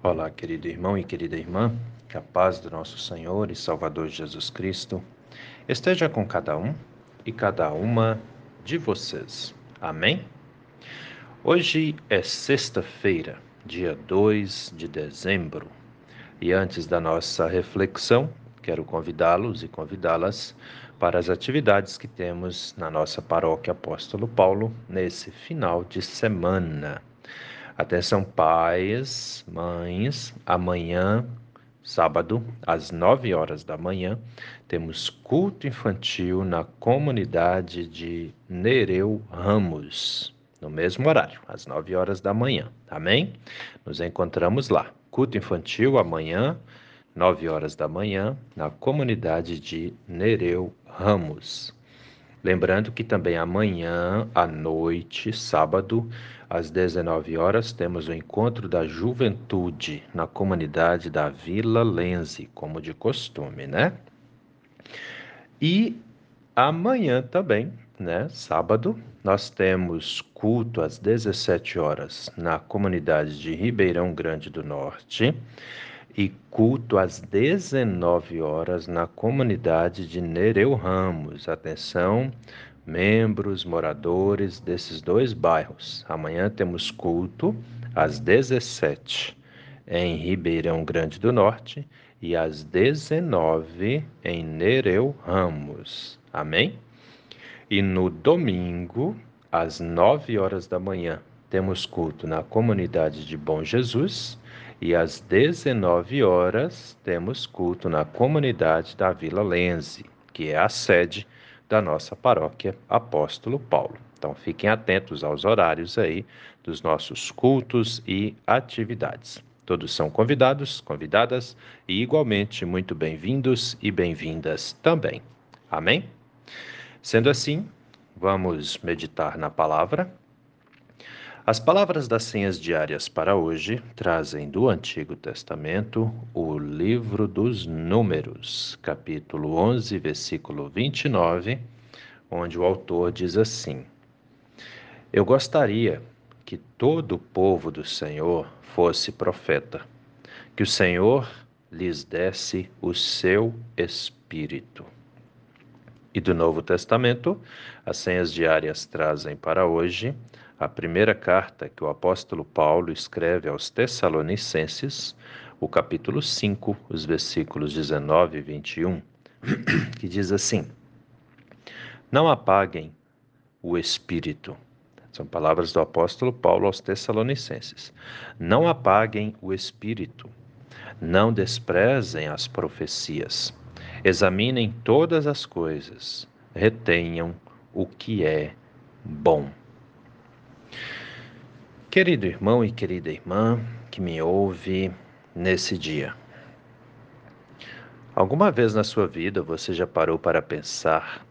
Olá, querido irmão e querida irmã, que a paz do nosso Senhor e Salvador Jesus Cristo esteja com cada um e cada uma de vocês. Amém? Hoje é sexta-feira, dia 2 de dezembro, e antes da nossa reflexão, quero convidá-los e convidá-las para as atividades que temos na nossa paróquia Apóstolo Paulo nesse final de semana. Atenção, pais, mães, amanhã, sábado, às 9 horas da manhã, temos culto infantil na comunidade de Nereu Ramos, no mesmo horário, às 9 horas da manhã. Amém? Nos encontramos lá. Culto infantil amanhã, 9 horas da manhã, na comunidade de Nereu Ramos. Lembrando que também amanhã à noite, sábado, às 19 horas, temos o encontro da juventude na comunidade da Vila Lenze, como de costume, né? E amanhã também, né, sábado, nós temos culto às 17 horas na comunidade de Ribeirão Grande do Norte e culto às 19 horas na comunidade de Nereu Ramos. Atenção, membros, moradores desses dois bairros. Amanhã temos culto às 17 em Ribeirão Grande do Norte e às 19 em Nereu Ramos. Amém? E no domingo, às 9 horas da manhã, temos culto na comunidade de Bom Jesus e às 19 horas temos culto na comunidade da Vila Lenze, que é a sede da nossa paróquia Apóstolo Paulo. Então fiquem atentos aos horários aí dos nossos cultos e atividades. Todos são convidados, convidadas e igualmente muito bem-vindos e bem-vindas também. Amém? Sendo assim, vamos meditar na palavra as palavras das senhas diárias para hoje trazem do Antigo Testamento o livro dos Números, capítulo 11, versículo 29, onde o autor diz assim: Eu gostaria que todo o povo do Senhor fosse profeta, que o Senhor lhes desse o seu espírito. E do Novo Testamento, as senhas diárias trazem para hoje a primeira carta que o apóstolo Paulo escreve aos Tessalonicenses, o capítulo 5, os versículos 19 e 21, que diz assim: Não apaguem o espírito. São palavras do apóstolo Paulo aos Tessalonicenses. Não apaguem o espírito. Não desprezem as profecias. Examinem todas as coisas. Retenham o que é bom. Querido irmão e querida irmã que me ouve nesse dia, alguma vez na sua vida você já parou para pensar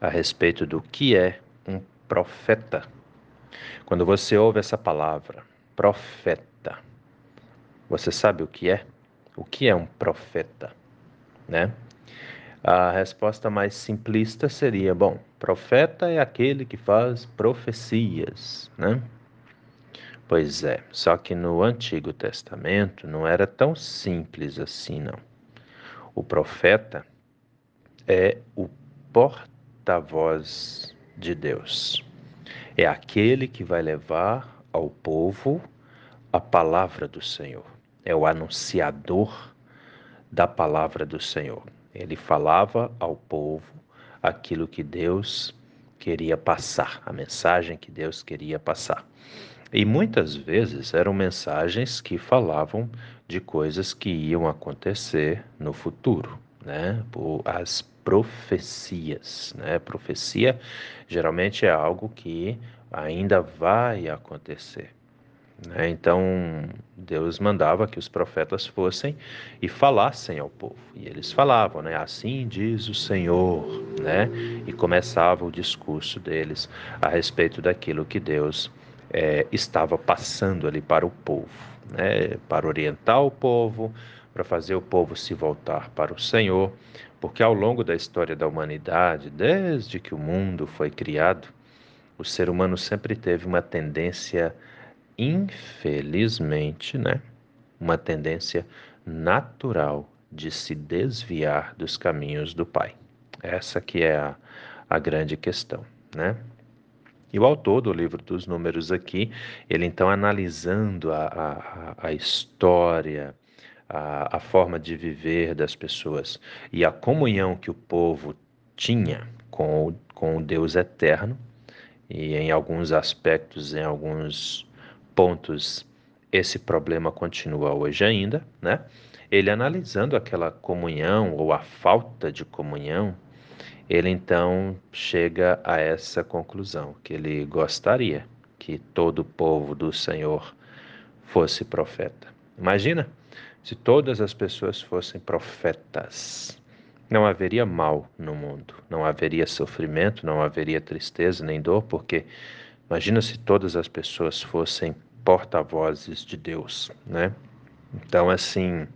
a respeito do que é um profeta? Quando você ouve essa palavra, profeta, você sabe o que é? O que é um profeta, né? A resposta mais simplista seria: bom, profeta é aquele que faz profecias, né? Pois é, só que no Antigo Testamento não era tão simples assim, não. O profeta é o porta-voz de Deus. É aquele que vai levar ao povo a palavra do Senhor. É o anunciador da palavra do Senhor. Ele falava ao povo aquilo que Deus queria passar, a mensagem que Deus queria passar. E muitas vezes eram mensagens que falavam de coisas que iam acontecer no futuro, né? As profecias, né? Profecia geralmente é algo que ainda vai acontecer. Né? Então Deus mandava que os profetas fossem e falassem ao povo. E eles falavam, né? Assim diz o Senhor, né? E começava o discurso deles a respeito daquilo que Deus é, estava passando ali para o povo, né, para orientar o povo, para fazer o povo se voltar para o Senhor, porque ao longo da história da humanidade, desde que o mundo foi criado, o ser humano sempre teve uma tendência, infelizmente, né, uma tendência natural de se desviar dos caminhos do Pai. Essa que é a, a grande questão, né? E o autor do livro dos Números aqui, ele então analisando a, a, a história, a, a forma de viver das pessoas e a comunhão que o povo tinha com o, com o Deus eterno, e em alguns aspectos, em alguns pontos, esse problema continua hoje ainda, né? Ele analisando aquela comunhão ou a falta de comunhão, ele então chega a essa conclusão, que ele gostaria que todo o povo do Senhor fosse profeta. Imagina se todas as pessoas fossem profetas. Não haveria mal no mundo, não haveria sofrimento, não haveria tristeza nem dor, porque imagina se todas as pessoas fossem porta-vozes de Deus, né? Então, assim,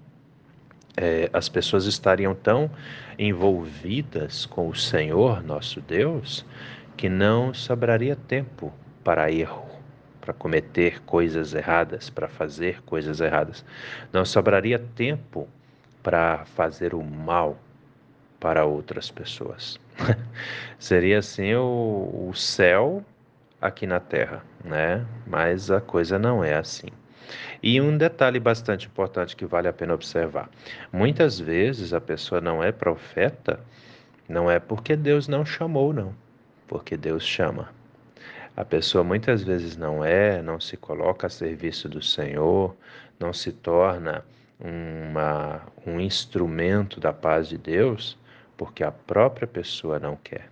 é, as pessoas estariam tão envolvidas com o Senhor, nosso Deus, que não sobraria tempo para erro, para cometer coisas erradas, para fazer coisas erradas. Não sobraria tempo para fazer o mal para outras pessoas. Seria assim o, o céu aqui na terra, né? Mas a coisa não é assim. E um detalhe bastante importante que vale a pena observar: muitas vezes a pessoa não é profeta, não é porque Deus não chamou, não, porque Deus chama. A pessoa muitas vezes não é, não se coloca a serviço do Senhor, não se torna uma, um instrumento da paz de Deus, porque a própria pessoa não quer.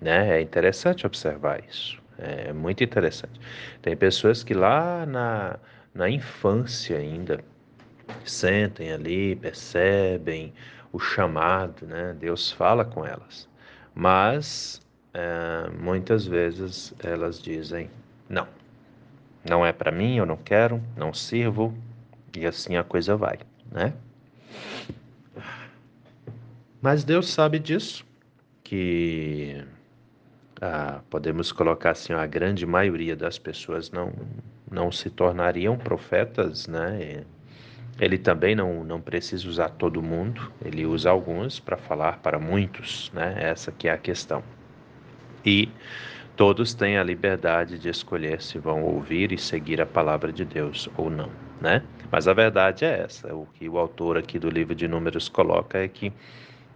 Né? É interessante observar isso. É muito interessante. Tem pessoas que lá na, na infância ainda sentem ali, percebem o chamado, né? Deus fala com elas, mas é, muitas vezes elas dizem não, não é para mim, eu não quero, não sirvo e assim a coisa vai, né? Mas Deus sabe disso, que ah, podemos colocar assim, a grande maioria das pessoas não não se tornariam profetas, né? Ele também não, não precisa usar todo mundo, ele usa alguns para falar para muitos, né? Essa que é a questão. E todos têm a liberdade de escolher se vão ouvir e seguir a palavra de Deus ou não, né? Mas a verdade é essa, o que o autor aqui do livro de Números coloca é que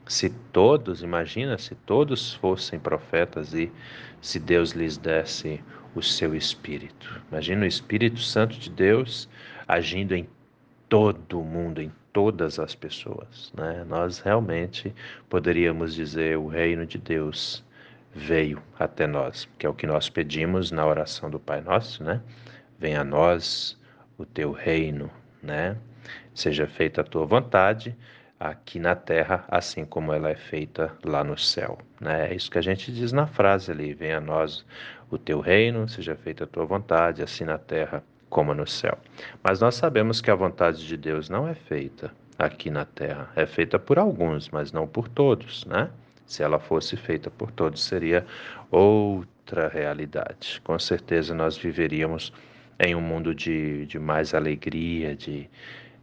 se todos, imagina se todos fossem profetas e se Deus lhes desse o seu Espírito. Imagina o Espírito Santo de Deus agindo em todo o mundo, em todas as pessoas. Né? Nós realmente poderíamos dizer o reino de Deus veio até nós, que é o que nós pedimos na oração do Pai Nosso, né? Venha a nós o teu reino, né? Seja feita a tua vontade aqui na terra, assim como ela é feita lá no céu. Né? É isso que a gente diz na frase ali: venha a nós o teu reino, seja feita a tua vontade, assim na terra como no céu. Mas nós sabemos que a vontade de Deus não é feita aqui na terra, é feita por alguns, mas não por todos, né? Se ela fosse feita por todos, seria outra realidade. Com certeza nós viveríamos em um mundo de, de mais alegria, de,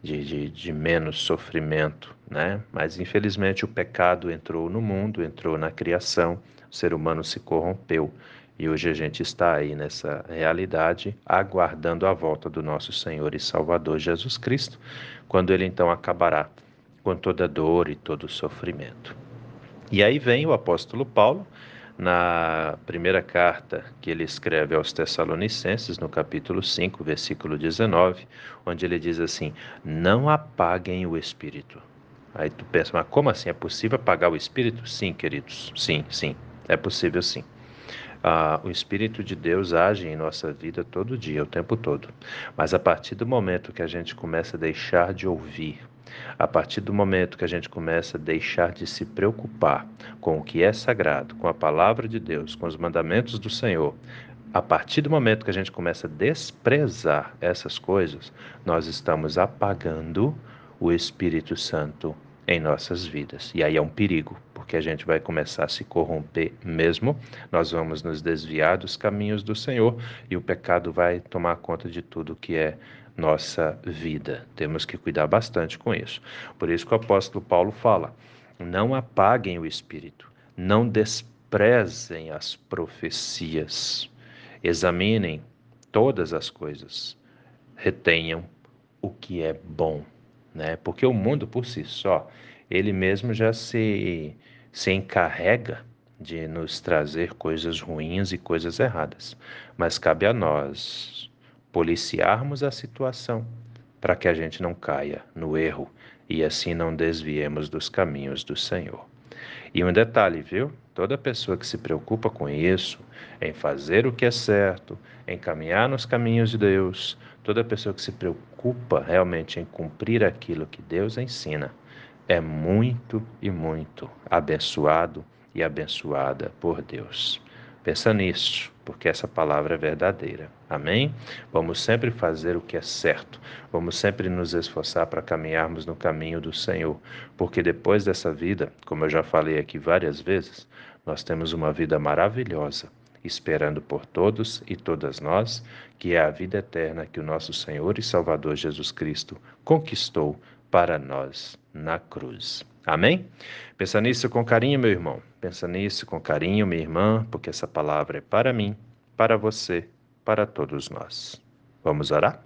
de, de, de, menos sofrimento, né? Mas infelizmente o pecado entrou no mundo, entrou na criação, o ser humano se corrompeu e hoje a gente está aí nessa realidade, aguardando a volta do nosso Senhor e Salvador Jesus Cristo, quando ele então acabará com toda dor e todo sofrimento. E aí vem o apóstolo Paulo na primeira carta que ele escreve aos Tessalonicenses, no capítulo 5, versículo 19, onde ele diz assim: Não apaguem o espírito. Aí tu pensa, mas como assim? É possível apagar o espírito? Sim, queridos. Sim, sim. É possível sim. Ah, o Espírito de Deus age em nossa vida todo dia, o tempo todo. Mas a partir do momento que a gente começa a deixar de ouvir, a partir do momento que a gente começa a deixar de se preocupar com o que é sagrado, com a palavra de Deus, com os mandamentos do Senhor, a partir do momento que a gente começa a desprezar essas coisas, nós estamos apagando o Espírito Santo em nossas vidas. E aí é um perigo, porque a gente vai começar a se corromper mesmo, nós vamos nos desviar dos caminhos do Senhor e o pecado vai tomar conta de tudo que é nossa vida. Temos que cuidar bastante com isso. Por isso que o apóstolo Paulo fala: não apaguem o espírito, não desprezem as profecias, examinem todas as coisas, retenham o que é bom, né? Porque o mundo por si só, ele mesmo já se se encarrega de nos trazer coisas ruins e coisas erradas. Mas cabe a nós policiarmos a situação para que a gente não caia no erro e assim não desviemos dos caminhos do Senhor. E um detalhe, viu? Toda pessoa que se preocupa com isso, em fazer o que é certo, em caminhar nos caminhos de Deus, toda pessoa que se preocupa realmente em cumprir aquilo que Deus ensina, é muito e muito abençoado e abençoada por Deus. Pensa nisso, porque essa palavra é verdadeira. Amém? Vamos sempre fazer o que é certo. Vamos sempre nos esforçar para caminharmos no caminho do Senhor, porque depois dessa vida, como eu já falei aqui várias vezes, nós temos uma vida maravilhosa esperando por todos e todas nós, que é a vida eterna que o nosso Senhor e Salvador Jesus Cristo conquistou para nós na cruz. Amém? Pensa nisso com carinho, meu irmão. Pensa nisso com carinho, minha irmã, porque essa palavra é para mim, para você, para todos nós. Vamos orar?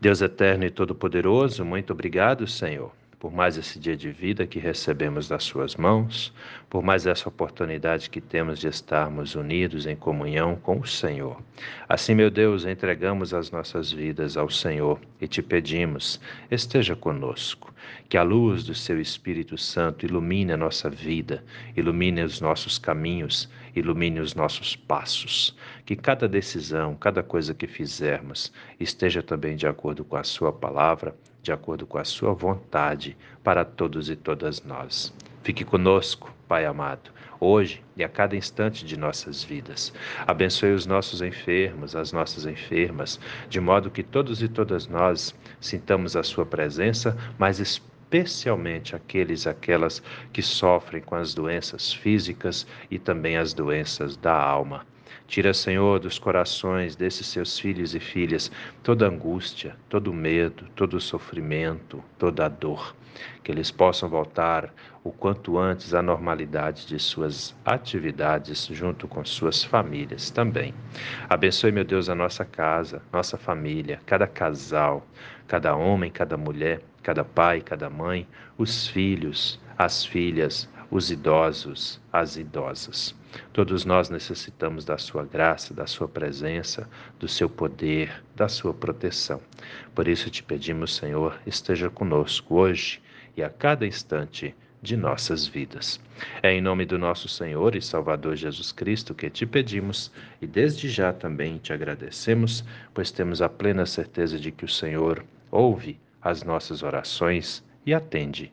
Deus eterno e todo-poderoso, muito obrigado, Senhor por mais esse dia de vida que recebemos das Suas mãos, por mais essa oportunidade que temos de estarmos unidos em comunhão com o Senhor. Assim, meu Deus, entregamos as nossas vidas ao Senhor e te pedimos, esteja conosco, que a luz do Seu Espírito Santo ilumine a nossa vida, ilumine os nossos caminhos, ilumine os nossos passos. Que cada decisão, cada coisa que fizermos, esteja também de acordo com a Sua palavra de acordo com a sua vontade para todos e todas nós. Fique conosco, Pai amado, hoje e a cada instante de nossas vidas. Abençoe os nossos enfermos, as nossas enfermas, de modo que todos e todas nós sintamos a sua presença, mas especialmente aqueles aquelas que sofrem com as doenças físicas e também as doenças da alma. Tira, Senhor, dos corações desses seus filhos e filhas toda angústia, todo medo, todo sofrimento, toda dor. Que eles possam voltar o quanto antes à normalidade de suas atividades junto com suas famílias também. Abençoe, meu Deus, a nossa casa, nossa família, cada casal, cada homem, cada mulher, cada pai, cada mãe, os filhos, as filhas, os idosos, as idosas. Todos nós necessitamos da Sua graça, da Sua presença, do Seu poder, da Sua proteção. Por isso te pedimos, Senhor, esteja conosco hoje e a cada instante de nossas vidas. É em nome do nosso Senhor e Salvador Jesus Cristo que te pedimos e desde já também te agradecemos, pois temos a plena certeza de que o Senhor ouve as nossas orações e atende